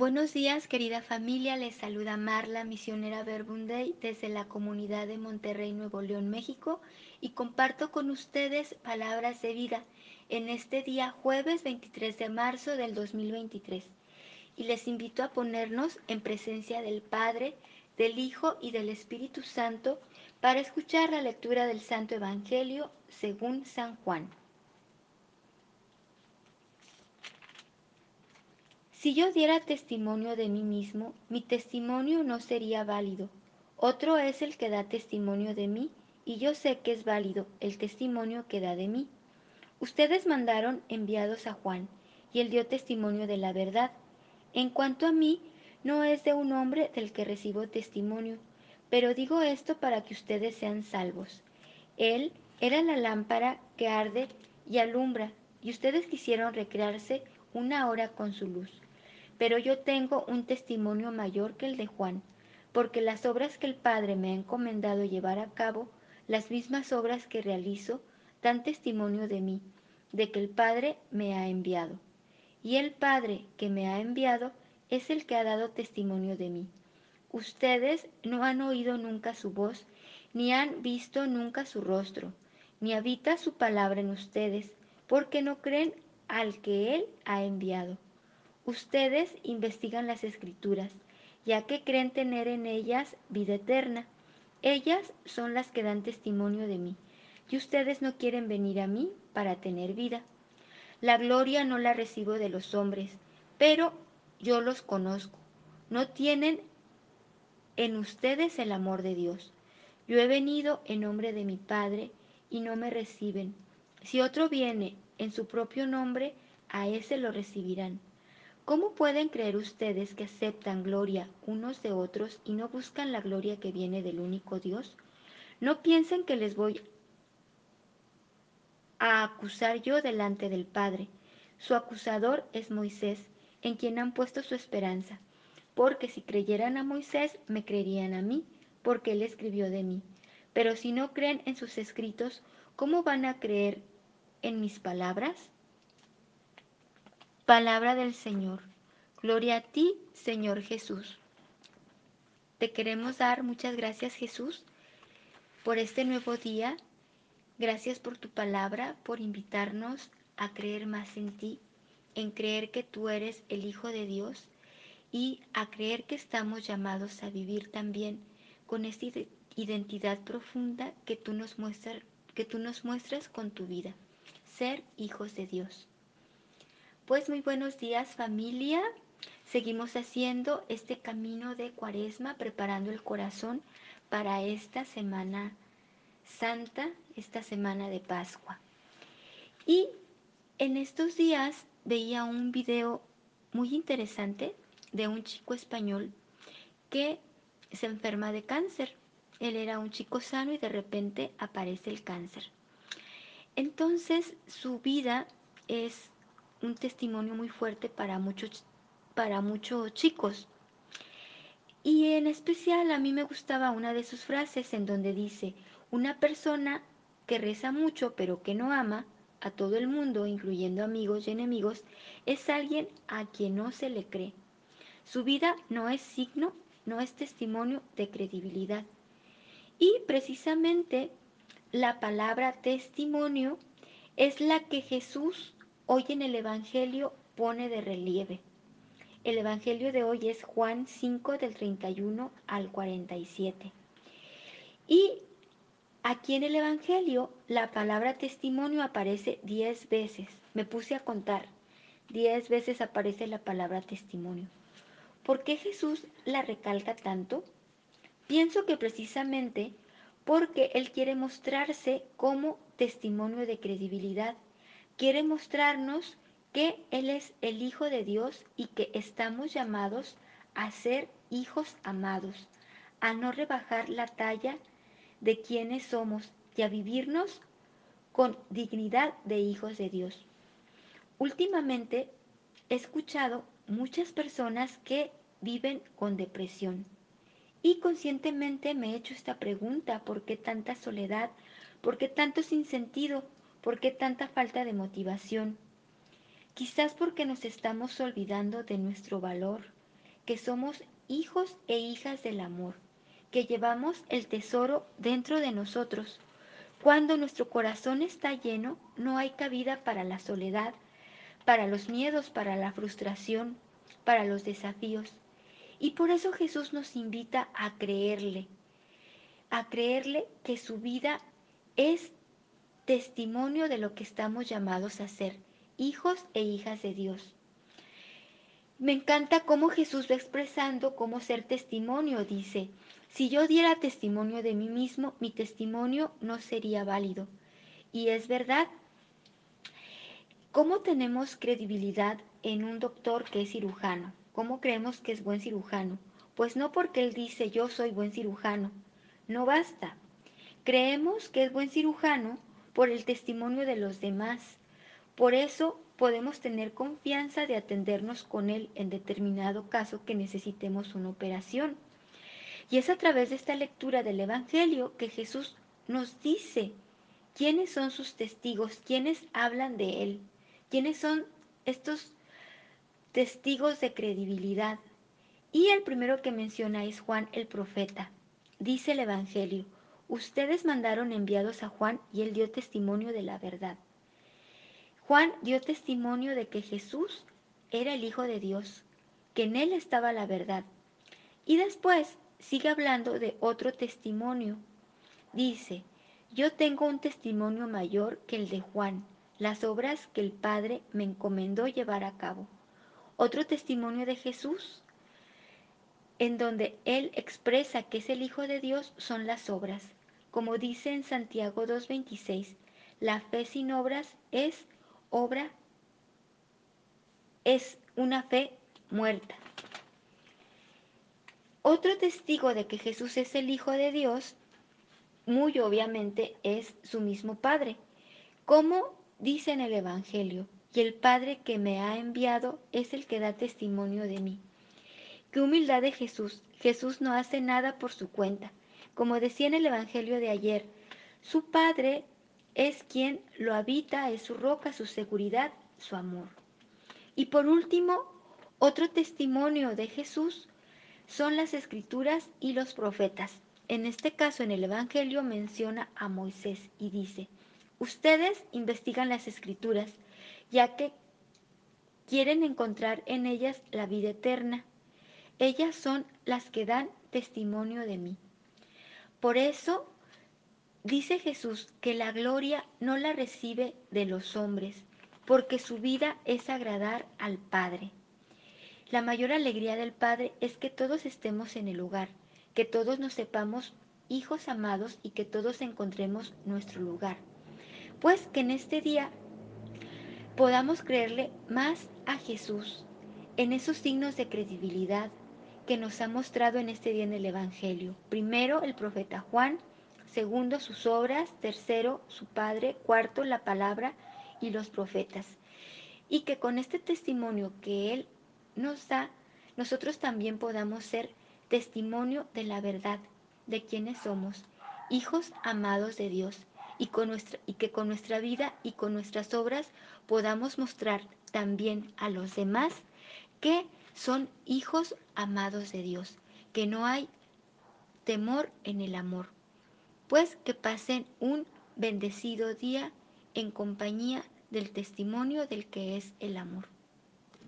Buenos días, querida familia. Les saluda Marla, misionera Verbunday, desde la comunidad de Monterrey, Nuevo León, México, y comparto con ustedes palabras de vida en este día jueves 23 de marzo del 2023. Y les invito a ponernos en presencia del Padre, del Hijo y del Espíritu Santo para escuchar la lectura del Santo Evangelio según San Juan. Si yo diera testimonio de mí mismo, mi testimonio no sería válido. Otro es el que da testimonio de mí, y yo sé que es válido el testimonio que da de mí. Ustedes mandaron enviados a Juan, y él dio testimonio de la verdad. En cuanto a mí, no es de un hombre del que recibo testimonio, pero digo esto para que ustedes sean salvos. Él era la lámpara que arde y alumbra, y ustedes quisieron recrearse una hora con su luz. Pero yo tengo un testimonio mayor que el de Juan, porque las obras que el Padre me ha encomendado llevar a cabo, las mismas obras que realizo, dan testimonio de mí, de que el Padre me ha enviado. Y el Padre que me ha enviado es el que ha dado testimonio de mí. Ustedes no han oído nunca su voz, ni han visto nunca su rostro, ni habita su palabra en ustedes, porque no creen al que Él ha enviado. Ustedes investigan las escrituras, ya que creen tener en ellas vida eterna. Ellas son las que dan testimonio de mí, y ustedes no quieren venir a mí para tener vida. La gloria no la recibo de los hombres, pero yo los conozco. No tienen en ustedes el amor de Dios. Yo he venido en nombre de mi Padre y no me reciben. Si otro viene en su propio nombre, a ese lo recibirán. ¿Cómo pueden creer ustedes que aceptan gloria unos de otros y no buscan la gloria que viene del único Dios? No piensen que les voy a acusar yo delante del Padre. Su acusador es Moisés, en quien han puesto su esperanza. Porque si creyeran a Moisés, me creerían a mí, porque él escribió de mí. Pero si no creen en sus escritos, ¿cómo van a creer en mis palabras? Palabra del Señor. Gloria a ti, Señor Jesús. Te queremos dar muchas gracias, Jesús, por este nuevo día. Gracias por tu palabra, por invitarnos a creer más en ti, en creer que tú eres el Hijo de Dios y a creer que estamos llamados a vivir también con esta identidad profunda que tú nos muestras, que tú nos muestras con tu vida, ser hijos de Dios. Pues muy buenos días familia. Seguimos haciendo este camino de cuaresma, preparando el corazón para esta semana santa, esta semana de Pascua. Y en estos días veía un video muy interesante de un chico español que se enferma de cáncer. Él era un chico sano y de repente aparece el cáncer. Entonces su vida es un testimonio muy fuerte para muchos, para muchos chicos. Y en especial a mí me gustaba una de sus frases en donde dice, una persona que reza mucho pero que no ama a todo el mundo, incluyendo amigos y enemigos, es alguien a quien no se le cree. Su vida no es signo, no es testimonio de credibilidad. Y precisamente la palabra testimonio es la que Jesús hoy en el Evangelio pone de relieve. El Evangelio de hoy es Juan 5 del 31 al 47. Y aquí en el Evangelio la palabra testimonio aparece 10 veces. Me puse a contar. 10 veces aparece la palabra testimonio. ¿Por qué Jesús la recalca tanto? Pienso que precisamente porque Él quiere mostrarse como testimonio de credibilidad quiere mostrarnos que Él es el Hijo de Dios y que estamos llamados a ser hijos amados, a no rebajar la talla de quienes somos y a vivirnos con dignidad de hijos de Dios. Últimamente he escuchado muchas personas que viven con depresión y conscientemente me he hecho esta pregunta, ¿por qué tanta soledad? ¿Por qué tanto sinsentido? ¿Por qué tanta falta de motivación? Quizás porque nos estamos olvidando de nuestro valor, que somos hijos e hijas del amor, que llevamos el tesoro dentro de nosotros. Cuando nuestro corazón está lleno, no hay cabida para la soledad, para los miedos, para la frustración, para los desafíos. Y por eso Jesús nos invita a creerle, a creerle que su vida es testimonio de lo que estamos llamados a ser, hijos e hijas de Dios. Me encanta cómo Jesús va expresando cómo ser testimonio. Dice, si yo diera testimonio de mí mismo, mi testimonio no sería válido. Y es verdad. ¿Cómo tenemos credibilidad en un doctor que es cirujano? ¿Cómo creemos que es buen cirujano? Pues no porque él dice yo soy buen cirujano. No basta. Creemos que es buen cirujano por el testimonio de los demás. Por eso podemos tener confianza de atendernos con Él en determinado caso que necesitemos una operación. Y es a través de esta lectura del Evangelio que Jesús nos dice quiénes son sus testigos, quiénes hablan de Él, quiénes son estos testigos de credibilidad. Y el primero que menciona es Juan el profeta. Dice el Evangelio, ustedes mandaron enviados a Juan y él dio testimonio de la verdad. Juan dio testimonio de que Jesús era el Hijo de Dios, que en él estaba la verdad. Y después sigue hablando de otro testimonio. Dice, yo tengo un testimonio mayor que el de Juan, las obras que el Padre me encomendó llevar a cabo. Otro testimonio de Jesús, en donde Él expresa que es el Hijo de Dios, son las obras. Como dice en Santiago 2.26, la fe sin obras es obra es una fe muerta. Otro testigo de que Jesús es el Hijo de Dios, muy obviamente, es su mismo Padre. Como dice en el Evangelio, y el Padre que me ha enviado es el que da testimonio de mí. Qué humildad de Jesús. Jesús no hace nada por su cuenta. Como decía en el Evangelio de ayer, su Padre es quien lo habita, es su roca, su seguridad, su amor. Y por último, otro testimonio de Jesús son las escrituras y los profetas. En este caso, en el Evangelio menciona a Moisés y dice, ustedes investigan las escrituras, ya que quieren encontrar en ellas la vida eterna. Ellas son las que dan testimonio de mí. Por eso Dice Jesús que la gloria no la recibe de los hombres, porque su vida es agradar al Padre. La mayor alegría del Padre es que todos estemos en el lugar, que todos nos sepamos hijos amados y que todos encontremos nuestro lugar. Pues que en este día podamos creerle más a Jesús en esos signos de credibilidad que nos ha mostrado en este día en el Evangelio. Primero el profeta Juan, segundo sus obras, tercero su Padre, cuarto la palabra y los profetas. Y que con este testimonio que Él nos da, nosotros también podamos ser testimonio de la verdad, de quienes somos, hijos amados de Dios, y, con nuestra, y que con nuestra vida y con nuestras obras podamos mostrar también a los demás que son hijos amados de Dios, que no hay temor en el amor pues que pasen un bendecido día en compañía del testimonio del que es el amor.